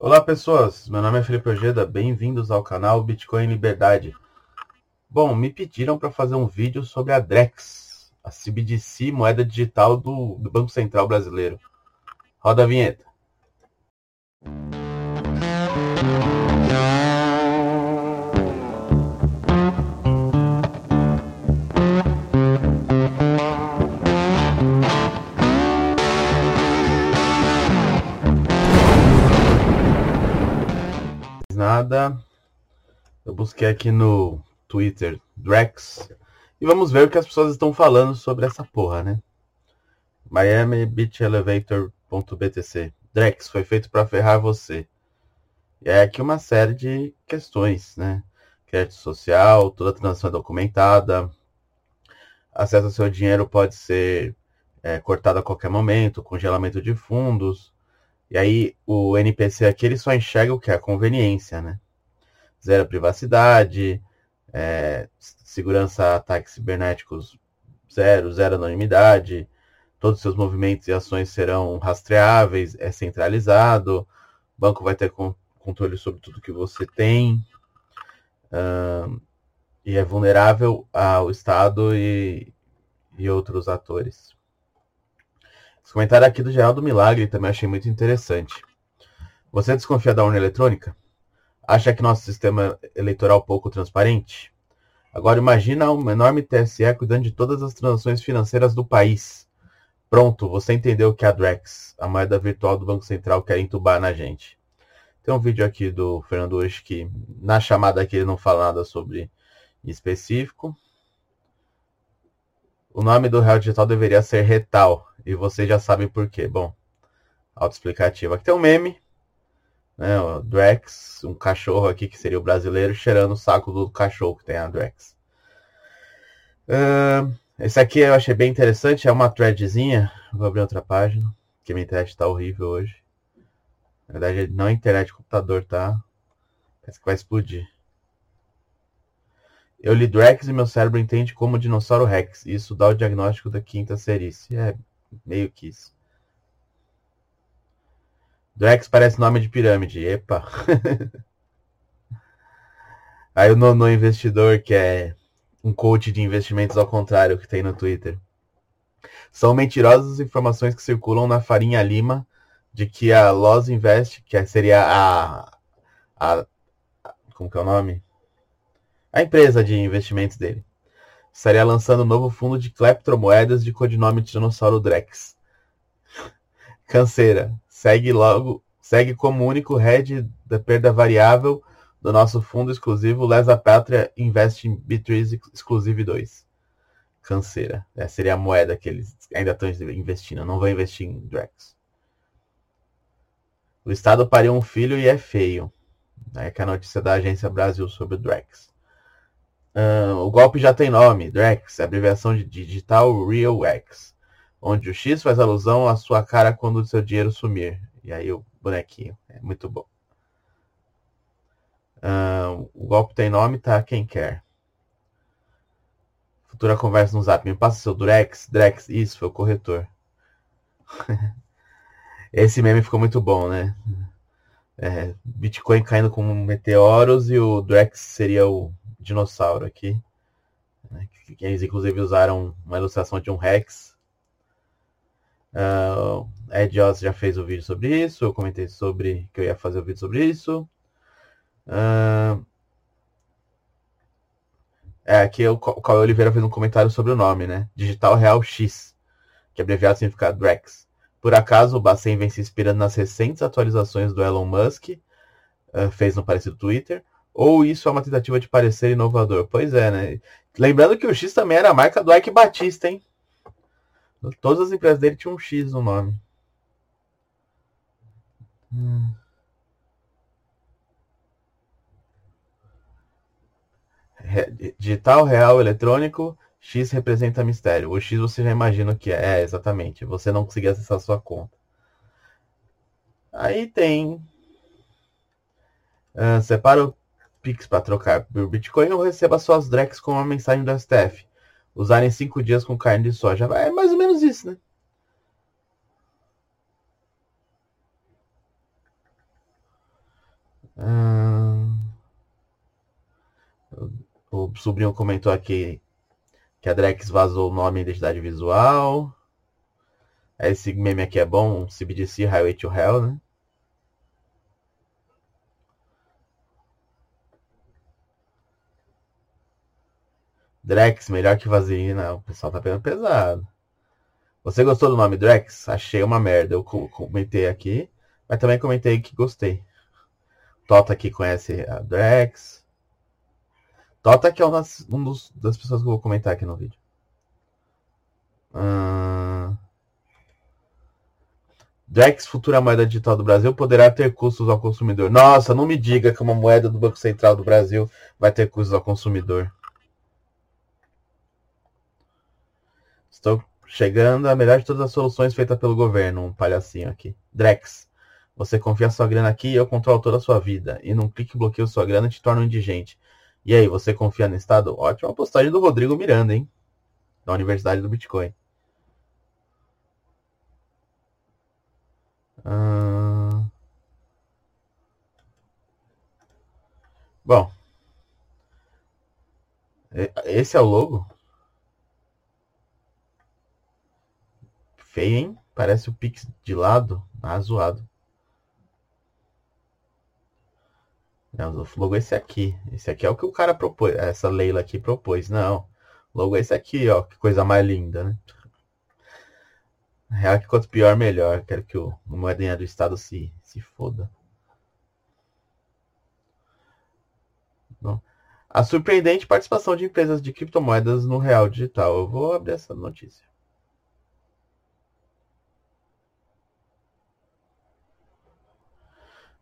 Olá pessoas, meu nome é Felipe Ojeda, bem-vindos ao canal Bitcoin Liberdade. Bom, me pediram para fazer um vídeo sobre a Drex, a CBDC, moeda digital do, do Banco Central Brasileiro. Roda a vinheta. Nada. Eu busquei aqui no Twitter Drex e vamos ver o que as pessoas estão falando sobre essa porra, né? Miami Beach Elevator.btc Drex foi feito para ferrar você. E é aqui uma série de questões, né? Crédito social, toda transação é documentada, acesso ao seu dinheiro pode ser é, cortado a qualquer momento, congelamento de fundos, e aí o NPC aqui ele só enxerga o que é a conveniência, né? Zero privacidade, é, segurança ataques cibernéticos zero, zero anonimidade, todos os seus movimentos e ações serão rastreáveis, é centralizado, o banco vai ter controle sobre tudo que você tem, e é vulnerável ao Estado e, e outros atores. Esse comentário aqui do Geraldo Milagre também achei muito interessante. Você desconfia da urna eletrônica? Acha que nosso sistema eleitoral pouco transparente? Agora imagina um enorme TSE cuidando de todas as transações financeiras do país. Pronto, você entendeu que a Drex, a moeda virtual do Banco Central, quer entubar na gente. Tem um vídeo aqui do Fernando hoje que na chamada aqui ele não fala nada sobre específico. O nome do real digital deveria ser Retal, e vocês já sabem por quê. Bom, autoexplicativo. Aqui tem um meme, né? O Drex, um cachorro aqui que seria o brasileiro, cheirando o saco do cachorro que tem a Drex. Uh, esse aqui eu achei bem interessante, é uma threadzinha. Vou abrir outra página, que minha internet está horrível hoje. Na verdade, não é internet, computador, tá? Parece que vai explodir. Eu li Drex e meu cérebro entende como dinossauro Rex. Isso dá o diagnóstico da quinta serícia. É meio que isso. Drex parece nome de pirâmide. Epa. Aí o nono investidor, que é um coach de investimentos ao contrário que tem no Twitter. São mentirosas informações que circulam na farinha lima de que a Loz Invest, que seria a, a, a como que é o nome? A empresa de investimentos dele, estaria lançando um novo fundo de cleptomoedas de codinome Tiranossauro Drex. Canseira, segue logo, segue como único head da perda variável do nosso fundo exclusivo Lesa Pátria Invest em B3 Exclusive 2. Canseira. Essa seria a moeda que eles ainda estão investindo. Não vão investir em Drex. O Estado pariu um filho e é feio. É que é a notícia da Agência Brasil sobre o Drex. Uh, o golpe já tem nome, Drex, abreviação de Digital Real X, onde o X faz alusão à sua cara quando o seu dinheiro sumir. E aí o bonequinho, é muito bom. Uh, o golpe tem nome, tá? Quem quer. Futura conversa no zap. Me passa seu Drex. Drex, isso, foi o corretor. Esse meme ficou muito bom, né? É, Bitcoin caindo como meteoros e o Drex seria o dinossauro aqui. Né, que eles inclusive usaram uma ilustração de um Rex. Uh, Ed Oz já fez o vídeo sobre isso. Eu comentei sobre que eu ia fazer o vídeo sobre isso. Uh, é, aqui o Cauê Oliveira fez um comentário sobre o nome, né? Digital Real X, que abreviado significa Drex. Por acaso, o Bacen vem se inspirando nas recentes atualizações do Elon Musk, uh, fez no parecido Twitter, ou isso é uma tentativa de parecer inovador? Pois é, né? Lembrando que o X também era a marca do Ike Batista, hein? Todas as empresas dele tinham um X no nome. Hum. Digital, real, eletrônico, X representa mistério. O X você já imagina o que é. É, exatamente. Você não conseguir acessar sua conta. Aí tem. Uh, separa o Pix para trocar por Bitcoin ou receba suas Drex com uma mensagem do STF. Usarem cinco dias com carne de soja. É mais ou menos isso, né? Hum... O sobrinho comentou aqui que a Drex vazou o nome e identidade visual. Esse meme aqui é bom, CBDC Highway to Hell, né? Drex, melhor que Vaselina. O pessoal tá pegando pesado. Você gostou do nome Drex? Achei uma merda. Eu comentei aqui, mas também comentei que gostei. Tota aqui conhece a Drex. Tota que é uma um das pessoas que eu vou comentar aqui no vídeo. Hum... Drex, futura moeda digital do Brasil, poderá ter custos ao consumidor. Nossa, não me diga que uma moeda do Banco Central do Brasil vai ter custos ao consumidor. Estou chegando a melhor de todas as soluções feitas pelo governo. Um palhacinho aqui. Drex. Você confia sua grana aqui e eu controlo toda a sua vida. E num clique bloqueio sua grana e te torna um indigente. E aí, você confia no Estado? Ótima postagem do Rodrigo Miranda, hein? Da Universidade do Bitcoin. Hum... Bom. Esse é o logo? Feio, hein? Parece o Pix de lado. Ah, zoado. Não, logo é esse aqui. Esse aqui é o que o cara propôs. Essa Leila aqui propôs. Não. Logo é esse aqui, ó. Que coisa mais linda, né? Real que quanto pior, melhor. Quero que o, moedinha do Estado se, se foda. A surpreendente participação de empresas de criptomoedas no real digital. Eu vou abrir essa notícia.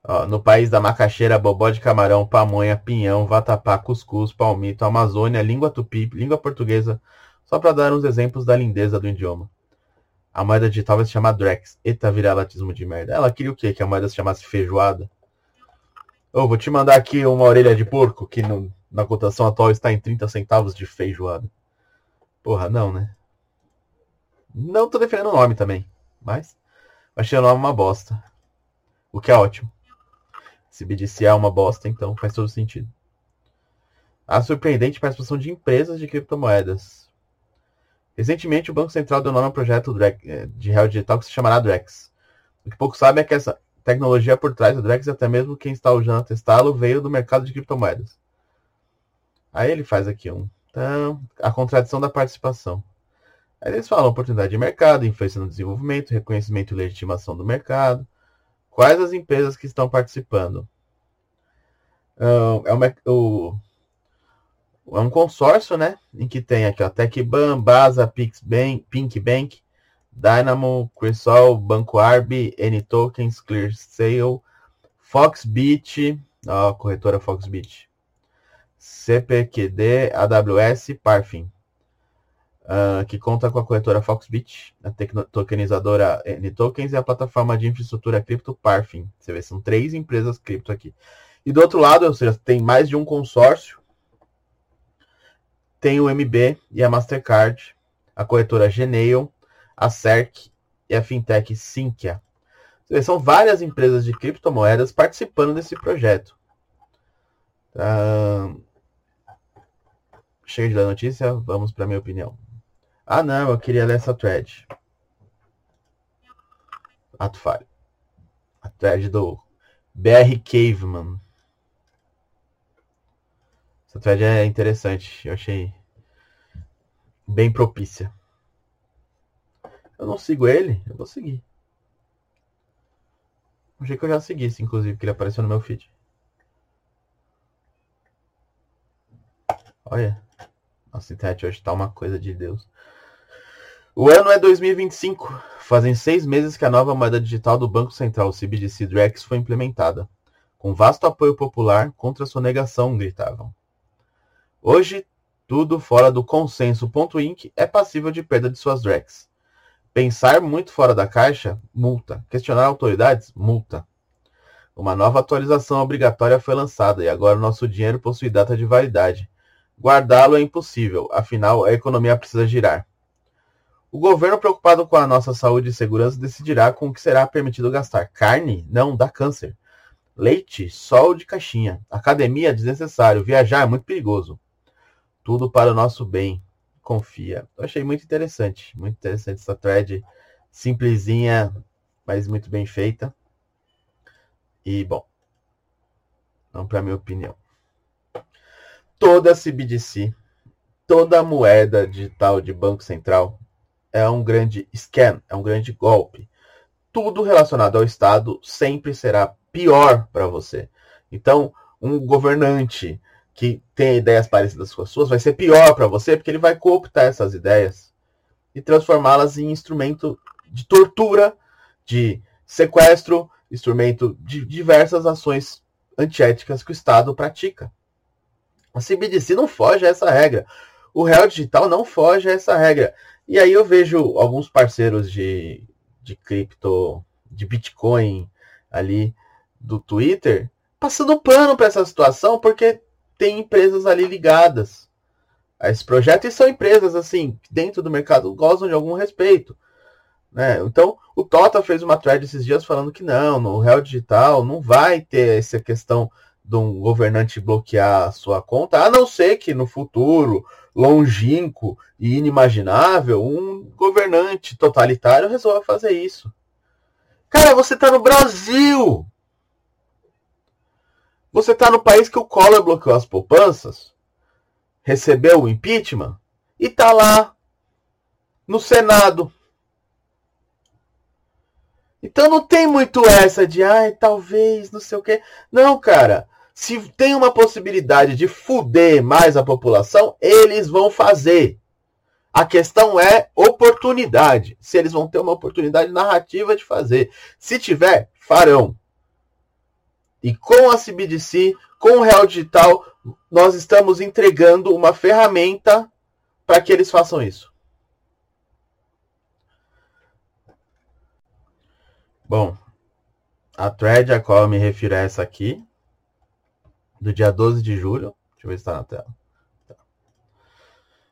Ó, no país da macaxeira, bobó de camarão, pamonha, pinhão, vatapá, cuscuz, palmito, Amazônia, língua tupi, língua portuguesa, só para dar uns exemplos da lindeza do idioma. A moeda digital vai se chamar Drex. Eita, latismo de merda. Ela queria o quê? Que a moeda se chamasse feijoada? Vou te mandar aqui uma orelha de porco, que no, na cotação atual está em 30 centavos de feijoada. Porra, não, né? Não tô defendendo o nome também, mas achei o nome uma bosta. O que é ótimo. Se BDC é uma bosta, então faz todo sentido. A surpreendente participação de empresas de criptomoedas. Recentemente, o Banco Central deu nome ao projeto eh, de real digital que se chamará Drex. O que pouco sabe é que essa tecnologia por trás do Drex, até mesmo quem está usando a testá-lo, veio do mercado de criptomoedas. Aí ele faz aqui um. Então, a contradição da participação. Aí eles falam oportunidade de mercado, influência no desenvolvimento, reconhecimento e legitimação do mercado, Quais as empresas que estão participando? é, uma, o, é um consórcio, né? Em que tem aqui, ó, TecBan, Baza, PixBank, PinkBank, Dynamo, Crisol, Banco Arb, N-Tokens, ClearSale, Foxbit, ó, corretora Foxbit, CPQD, AWS, Parfin uh, que conta com a corretora Foxbit, a tokenizadora N-Tokens e a plataforma de infraestrutura cripto Parfin. Você vê, são três empresas cripto aqui. E do outro lado, ou seja, tem mais de um consórcio. Tem o MB e a Mastercard, a corretora Gmail, a CERC e a fintech Sinqia. Vê, são várias empresas de criptomoedas participando desse projeto. Uh, chega de dar notícia, vamos para a minha opinião. Ah, não, eu queria ler essa thread. Ato falho. A thread do BR Caveman. Essa thread é interessante. Eu achei bem propícia. Eu não sigo ele, eu vou seguir. Achei que eu já seguisse, inclusive, que ele apareceu no meu feed. Olha. Nossa, internet hoje tá uma coisa de Deus. O ano é 2025. Fazem seis meses que a nova moeda digital do Banco Central, o CBDC Drex, foi implementada. Com vasto apoio popular contra sua negação, gritavam. Hoje, tudo fora do consenso .inc é passível de perda de suas Drex. Pensar muito fora da caixa, multa. Questionar autoridades, multa. Uma nova atualização obrigatória foi lançada e agora o nosso dinheiro possui data de validade. Guardá-lo é impossível, afinal a economia precisa girar. O governo, preocupado com a nossa saúde e segurança, decidirá com o que será permitido gastar. Carne? Não, dá câncer. Leite, sol de caixinha. Academia, desnecessário. Viajar é muito perigoso. Tudo para o nosso bem. Confia. Eu achei muito interessante. Muito interessante essa thread. Simplesinha, mas muito bem feita. E, bom. Vamos para minha opinião. Toda CBDC, toda moeda digital de Banco Central é um grande scam, é um grande golpe. Tudo relacionado ao Estado sempre será pior para você. Então, um governante que tem ideias parecidas com as suas vai ser pior para você, porque ele vai cooptar essas ideias e transformá-las em instrumento de tortura, de sequestro, instrumento de diversas ações antiéticas que o Estado pratica. A CBDC não foge a essa regra. O real digital não foge a essa regra. E aí eu vejo alguns parceiros de, de cripto, de Bitcoin ali do Twitter, passando pano para essa situação, porque tem empresas ali ligadas a esse projeto e são empresas assim, dentro do mercado gozam de algum respeito. Né? Então, o Tota fez uma thread esses dias falando que não, no Real Digital não vai ter essa questão de um governante bloquear sua conta, a não ser que no futuro longínquo e inimaginável, um governante totalitário resolva fazer isso. Cara, você está no Brasil! Você está no país que o Collor bloqueou as poupanças, recebeu o impeachment e está lá no Senado. Então não tem muito essa de, ai, talvez, não sei o quê. Não, cara se tem uma possibilidade de fuder mais a população, eles vão fazer. A questão é oportunidade. Se eles vão ter uma oportunidade narrativa de fazer. Se tiver, farão. E com a CBDC, com o Real Digital, nós estamos entregando uma ferramenta para que eles façam isso. Bom, a thread a qual eu me refiro é essa aqui do dia 12 de julho. Deixa eu ver se está na tela. Tá.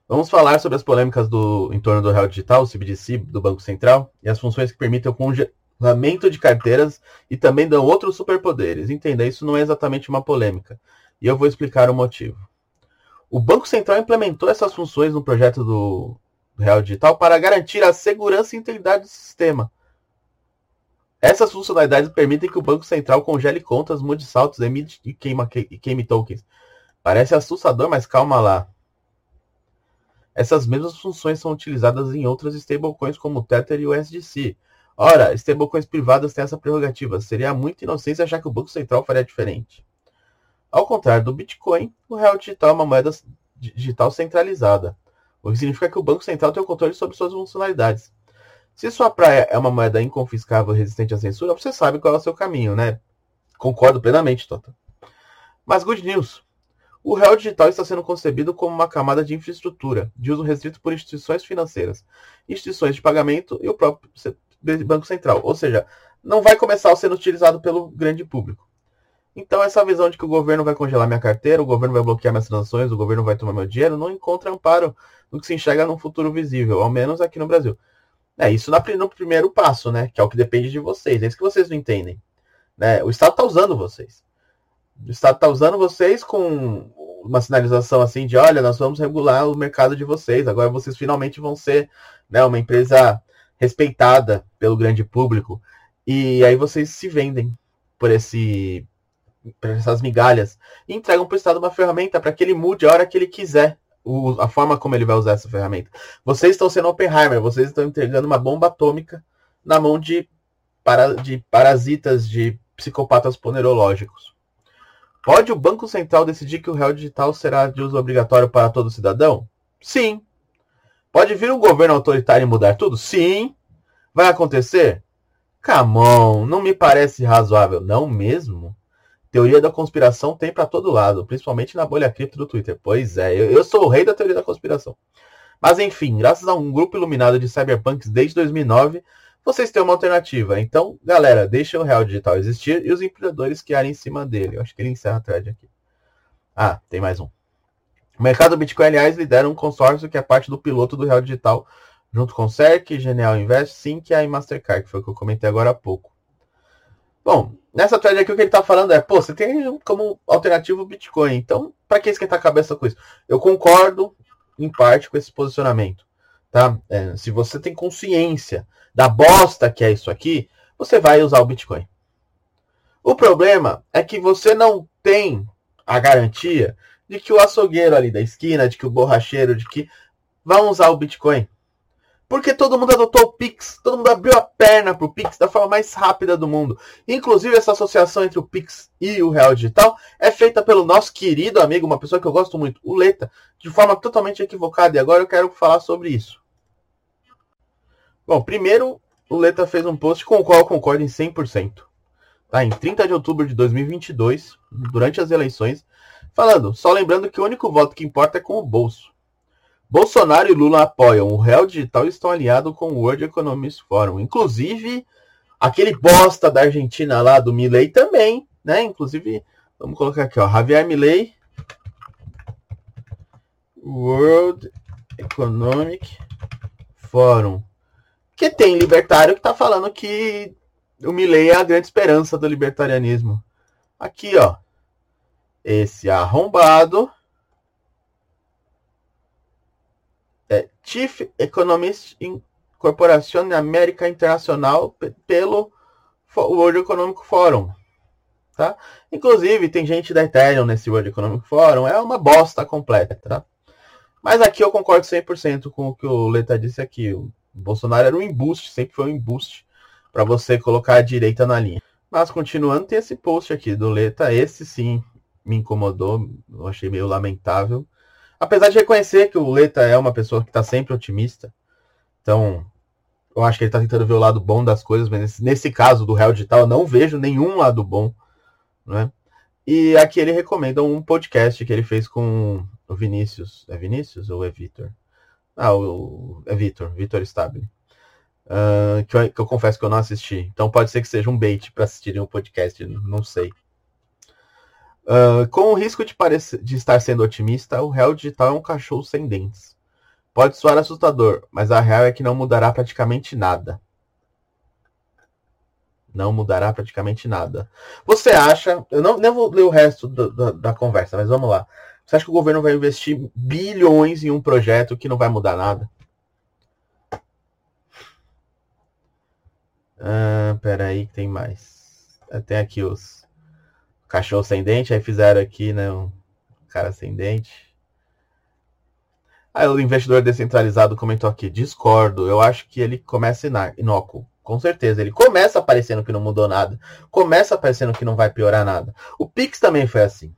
Vamos falar sobre as polêmicas do, em torno do real digital, o CBDC do Banco Central, e as funções que permitem o congelamento de carteiras e também dão outros superpoderes. Entenda, isso não é exatamente uma polêmica. E eu vou explicar o motivo. O Banco Central implementou essas funções no projeto do Real Digital para garantir a segurança e integridade do sistema essas funcionalidades permitem que o Banco Central congele contas, mude saltos, emite e queime tokens. Parece assustador, mas calma lá. Essas mesmas funções são utilizadas em outras stablecoins como o Tether e o SDC. Ora, stablecoins privadas têm essa prerrogativa. Seria muita inocência achar que o Banco Central faria diferente. Ao contrário do Bitcoin, o real digital é uma moeda digital centralizada, o que significa que o Banco Central tem o controle sobre suas funcionalidades. Se sua praia é uma moeda inconfiscável resistente à censura, você sabe qual é o seu caminho, né? Concordo plenamente, Tota. Mas good news. O real digital está sendo concebido como uma camada de infraestrutura, de uso restrito por instituições financeiras, instituições de pagamento e o próprio Banco Central. Ou seja, não vai começar sendo utilizado pelo grande público. Então, essa visão de que o governo vai congelar minha carteira, o governo vai bloquear minhas transações, o governo vai tomar meu dinheiro, não encontra amparo no que se enxerga num futuro visível, ao menos aqui no Brasil. É isso no primeiro passo, né? Que é o que depende de vocês. É isso que vocês não entendem. Né? O Estado está usando vocês. O Estado está usando vocês com uma sinalização assim de, olha, nós vamos regular o mercado de vocês. Agora vocês finalmente vão ser né, uma empresa respeitada pelo grande público. E aí vocês se vendem por esse por essas migalhas e entregam para o Estado uma ferramenta para que ele mude a hora que ele quiser o, a forma como ele vai usar essa ferramenta. Vocês estão sendo Oppenheimer, vocês estão entregando uma bomba atômica na mão de, para, de parasitas, de psicopatas ponerológicos. Pode o Banco Central decidir que o real digital será de uso obrigatório para todo cidadão? Sim. Pode vir um governo autoritário e mudar tudo? Sim. Vai acontecer? Camão, não me parece razoável. Não mesmo? Teoria da conspiração tem para todo lado, principalmente na bolha cripto do Twitter. Pois é, eu, eu, sou o rei da teoria da conspiração. Mas enfim, graças a um grupo iluminado de cyberpunks desde 2009, vocês têm uma alternativa. Então, galera, deixem o real digital existir e os empreendedores criarem em cima dele. Eu acho que ele encerra a thread aqui. Ah, tem mais um. O mercado Bitcoin, aliás, lidera um consórcio que é parte do piloto do real digital, junto com o CERC, Genial Invest, Sync e a Mastercard, que foi o que eu comentei agora há pouco. Bom, nessa thread aqui o que ele está falando é, pô, você tem como alternativo o Bitcoin. Então, para que esquentar a cabeça com isso? Eu concordo em parte com esse posicionamento, tá? É, se você tem consciência da bosta que é isso aqui, você vai usar o Bitcoin. O problema é que você não tem a garantia de que o açougueiro ali da esquina, de que o borracheiro, de que vão usar o Bitcoin. Porque todo mundo adotou o Pix, todo mundo abriu a perna para o Pix da forma mais rápida do mundo. Inclusive, essa associação entre o Pix e o Real Digital é feita pelo nosso querido amigo, uma pessoa que eu gosto muito, o Leta, de forma totalmente equivocada. E agora eu quero falar sobre isso. Bom, primeiro, o Leta fez um post com o qual eu concordo em 100%. Tá? Em 30 de outubro de 2022, durante as eleições, falando, só lembrando que o único voto que importa é com o bolso. Bolsonaro e Lula apoiam o Real Digital e estão aliados com o World Economic Forum. Inclusive, aquele bosta da Argentina lá, do Milley também, né? Inclusive, vamos colocar aqui, ó, Javier Milley, World Economic Forum. Que tem libertário que tá falando que o Milley é a grande esperança do libertarianismo. Aqui, ó. Esse arrombado é, Chief Economist in Corporación América Internacional pelo World Economic Forum. Tá? Inclusive, tem gente da Ethereum nesse World Economic Forum. É uma bosta completa. Tá? Mas aqui eu concordo 100% com o que o Leta disse aqui. O Bolsonaro era um embuste, sempre foi um embuste para você colocar a direita na linha. Mas continuando, tem esse post aqui do Leta. Esse sim me incomodou. Eu achei meio lamentável. Apesar de reconhecer que o Leta é uma pessoa que está sempre otimista, então eu acho que ele está tentando ver o lado bom das coisas, mas nesse caso do Real Digital eu não vejo nenhum lado bom, né? E aqui ele recomenda um podcast que ele fez com o Vinícius. É Vinícius ou é Vitor? Ah, o, é Vitor, Vitor Stabile. Uh, que, eu, que eu confesso que eu não assisti. Então pode ser que seja um bait para assistirem o podcast, não sei. Uh, com o risco de, de estar sendo otimista, o real digital é um cachorro sem dentes. Pode soar assustador, mas a real é que não mudará praticamente nada. Não mudará praticamente nada. Você acha. Eu não, não vou ler o resto do, do, da conversa, mas vamos lá. Você acha que o governo vai investir bilhões em um projeto que não vai mudar nada? Ah, peraí, tem mais. Tem aqui os cachorro sem dente, aí fizeram aqui, né, um cara sem dente. Aí o investidor descentralizado comentou aqui, discordo, eu acho que ele começa inócuo. Com certeza, ele começa aparecendo que não mudou nada, começa aparecendo que não vai piorar nada. O Pix também foi assim.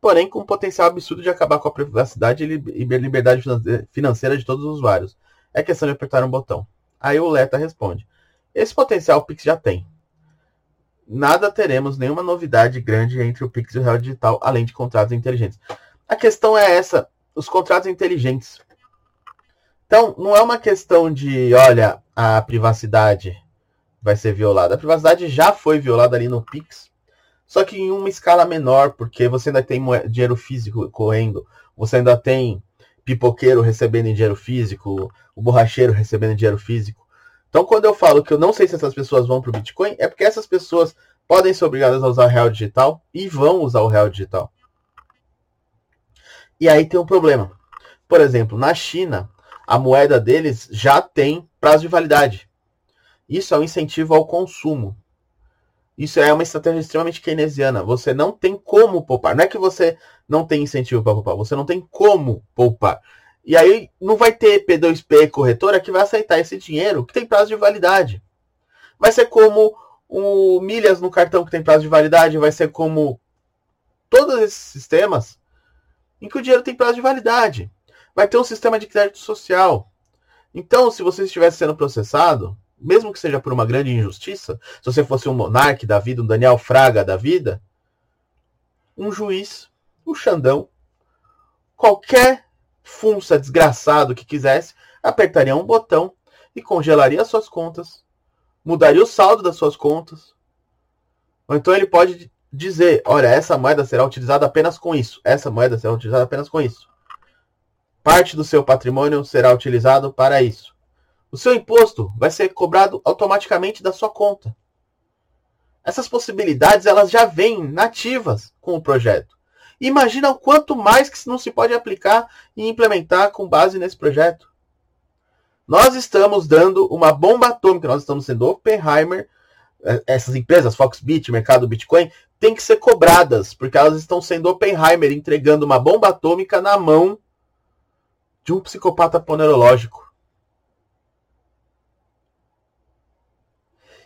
Porém, com um potencial absurdo de acabar com a privacidade e liberdade financeira de todos os usuários. É questão de apertar um botão. Aí o Leta responde: Esse potencial o Pix já tem nada teremos nenhuma novidade grande entre o Pix e o Real Digital, além de contratos inteligentes. A questão é essa, os contratos inteligentes. Então, não é uma questão de, olha, a privacidade vai ser violada. A privacidade já foi violada ali no Pix, só que em uma escala menor, porque você ainda tem dinheiro físico correndo, você ainda tem pipoqueiro recebendo dinheiro físico, o borracheiro recebendo dinheiro físico. Então, quando eu falo que eu não sei se essas pessoas vão para o Bitcoin, é porque essas pessoas podem ser obrigadas a usar real digital e vão usar o real digital. E aí tem um problema. Por exemplo, na China, a moeda deles já tem prazo de validade. Isso é um incentivo ao consumo. Isso é uma estratégia extremamente keynesiana. Você não tem como poupar. Não é que você não tem incentivo para poupar, você não tem como poupar. E aí não vai ter P2P corretora que vai aceitar esse dinheiro que tem prazo de validade. Vai ser como o milhas no cartão que tem prazo de validade, vai ser como todos esses sistemas em que o dinheiro tem prazo de validade. Vai ter um sistema de crédito social. Então, se você estivesse sendo processado, mesmo que seja por uma grande injustiça, se você fosse um monarca da vida, um Daniel Fraga da vida, um juiz, um Xandão, qualquer funça desgraçado que quisesse, apertaria um botão e congelaria suas contas, mudaria o saldo das suas contas. Ou então ele pode dizer: olha, essa moeda será utilizada apenas com isso, essa moeda será utilizada apenas com isso. Parte do seu patrimônio será utilizado para isso. O seu imposto vai ser cobrado automaticamente da sua conta. Essas possibilidades elas já vêm nativas com o projeto. Imagina o quanto mais que não se pode aplicar e implementar com base nesse projeto. Nós estamos dando uma bomba atômica, nós estamos sendo Oppenheimer, é, essas empresas, Foxbit, mercado Bitcoin, têm que ser cobradas, porque elas estão sendo Oppenheimer, entregando uma bomba atômica na mão de um psicopata ponerológico.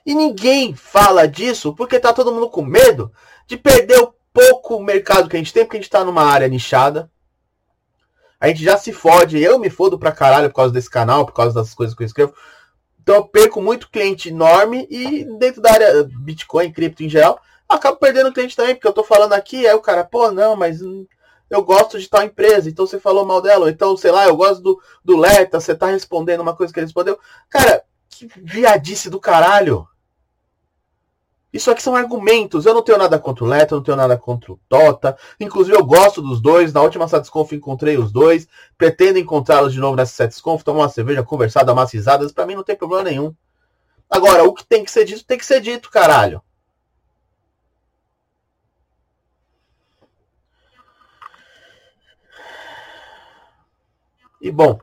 E ninguém fala disso porque tá todo mundo com medo de perder o pouco mercado que a gente tem, porque a gente tá numa área nichada. A gente já se fode, eu me fodo pra caralho por causa desse canal, por causa das coisas que eu escrevo. Então eu perco muito cliente enorme e dentro da área Bitcoin, cripto em geral, acabo perdendo cliente também, porque eu tô falando aqui, aí o cara, pô, não, mas eu gosto de tal empresa, então você falou mal dela, então, sei lá, eu gosto do, do Leta, você tá respondendo uma coisa que ele respondeu. Cara, que viadice do caralho. Isso aqui são argumentos. Eu não tenho nada contra o Leto, eu não tenho nada contra o Tota. Inclusive, eu gosto dos dois. Na última Satisconf encontrei os dois. Pretendo encontrá-los de novo nessa Satisconf, tomar uma cerveja, conversar, dar umas risadas. Pra mim não tem problema nenhum. Agora, o que tem que ser dito, tem que ser dito, caralho. E bom,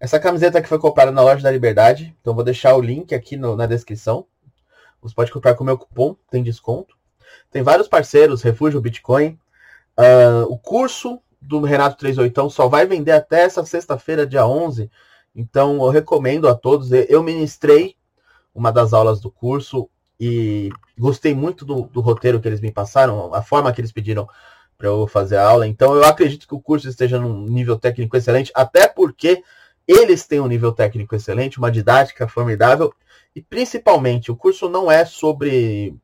essa camiseta aqui foi comprada na loja da Liberdade. Então vou deixar o link aqui no, na descrição. Você pode comprar com o meu cupom, tem desconto. Tem vários parceiros, Refúgio Bitcoin. Uh, o curso do Renato 38 só vai vender até essa sexta-feira, dia 11. Então eu recomendo a todos. Eu ministrei uma das aulas do curso e gostei muito do, do roteiro que eles me passaram, a forma que eles pediram para eu fazer a aula. Então eu acredito que o curso esteja num nível técnico excelente, até porque eles têm um nível técnico excelente, uma didática formidável e principalmente, o curso não é sobre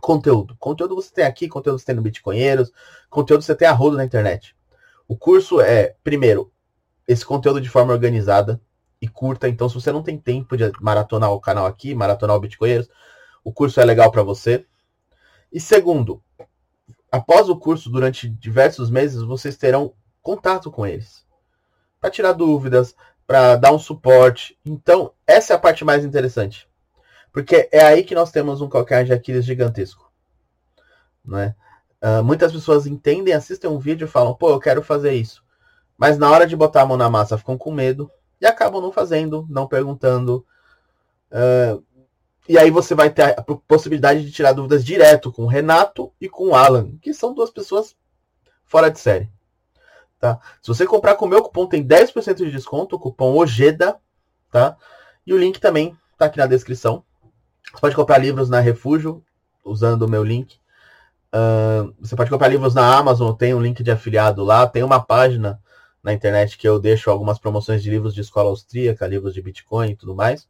conteúdo. Conteúdo você tem aqui, conteúdo você tem no Bitcoinheiros, conteúdo você tem a na internet. O curso é, primeiro, esse conteúdo de forma organizada e curta. Então, se você não tem tempo de maratonar o canal aqui, maratonar o Bitcoinheiros, o curso é legal para você. E segundo, após o curso, durante diversos meses, vocês terão contato com eles. Para tirar dúvidas, para dar um suporte. Então, essa é a parte mais interessante. Porque é aí que nós temos um calcanhar de Aquiles gigantesco. Né? Uh, muitas pessoas entendem, assistem um vídeo e falam, pô, eu quero fazer isso. Mas na hora de botar a mão na massa ficam com medo e acabam não fazendo, não perguntando. Uh, e aí você vai ter a possibilidade de tirar dúvidas direto com o Renato e com o Alan, que são duas pessoas fora de série. Tá? Se você comprar com o meu cupom, tem 10% de desconto, cupom OGEDA, tá? E o link também tá aqui na descrição. Você pode comprar livros na Refúgio, usando o meu link. Uh, você pode comprar livros na Amazon, tem um link de afiliado lá, tem uma página na internet que eu deixo algumas promoções de livros de escola austríaca, livros de Bitcoin e tudo mais.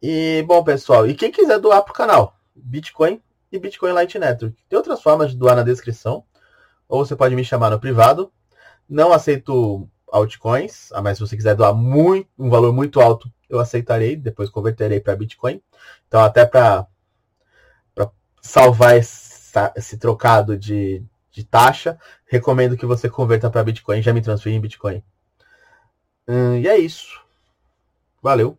E, bom, pessoal, e quem quiser doar pro canal, Bitcoin e Bitcoin Light Network. Tem outras formas de doar na descrição, ou você pode me chamar no privado. Não aceito altcoins, mas se você quiser doar muito, um valor muito alto, eu aceitarei, depois converterei para Bitcoin. Então, até para salvar essa, esse trocado de, de taxa, recomendo que você converta para Bitcoin, já me transfira em Bitcoin. Hum, e é isso. Valeu.